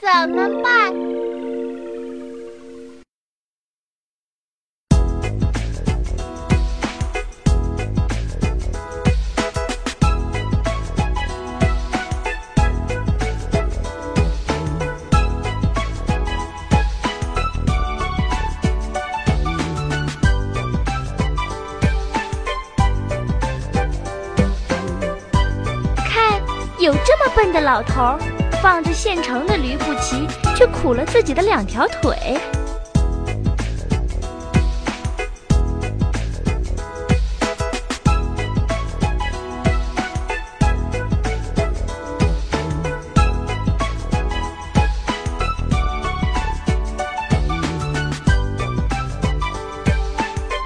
怎么办？看，有这么笨的老头儿，放着现成的驴不骑，却苦了自己的两条腿。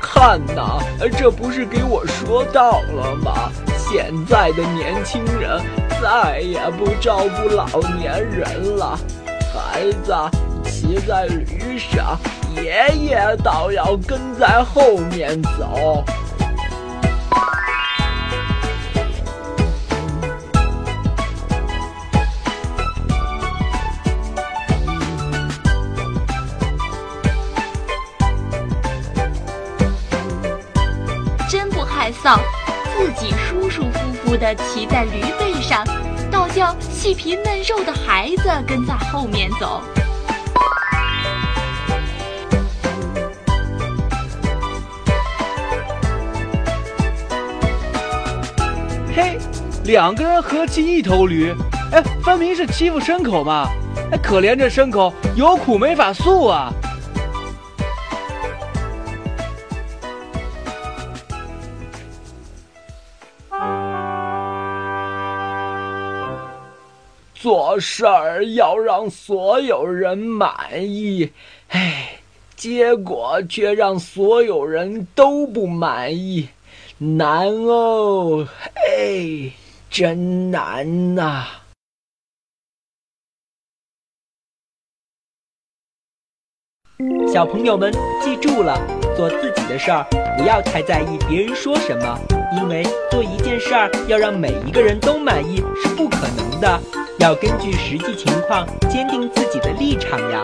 看呐，这不是给我说到了吗？现在的年轻人再也不照顾老年人了，孩子骑在驴上，爷爷倒要跟在后面走。真不害臊，自己舒舒服服地骑在驴背上，倒叫细皮嫩肉的孩子跟在后面走。嘿，两个人合骑一头驴，哎，分明是欺负牲口嘛！哎，可怜这牲口有苦没法诉啊！做事儿要让所有人满意，哎，结果却让所有人都不满意，难哦，哎，真难呐、小朋友们记住了，做自己的事儿，不要太在意别人说什么，因为做一件事儿要让每一个人都满意是不可能的，要根据实际情况坚定自己的立场呀。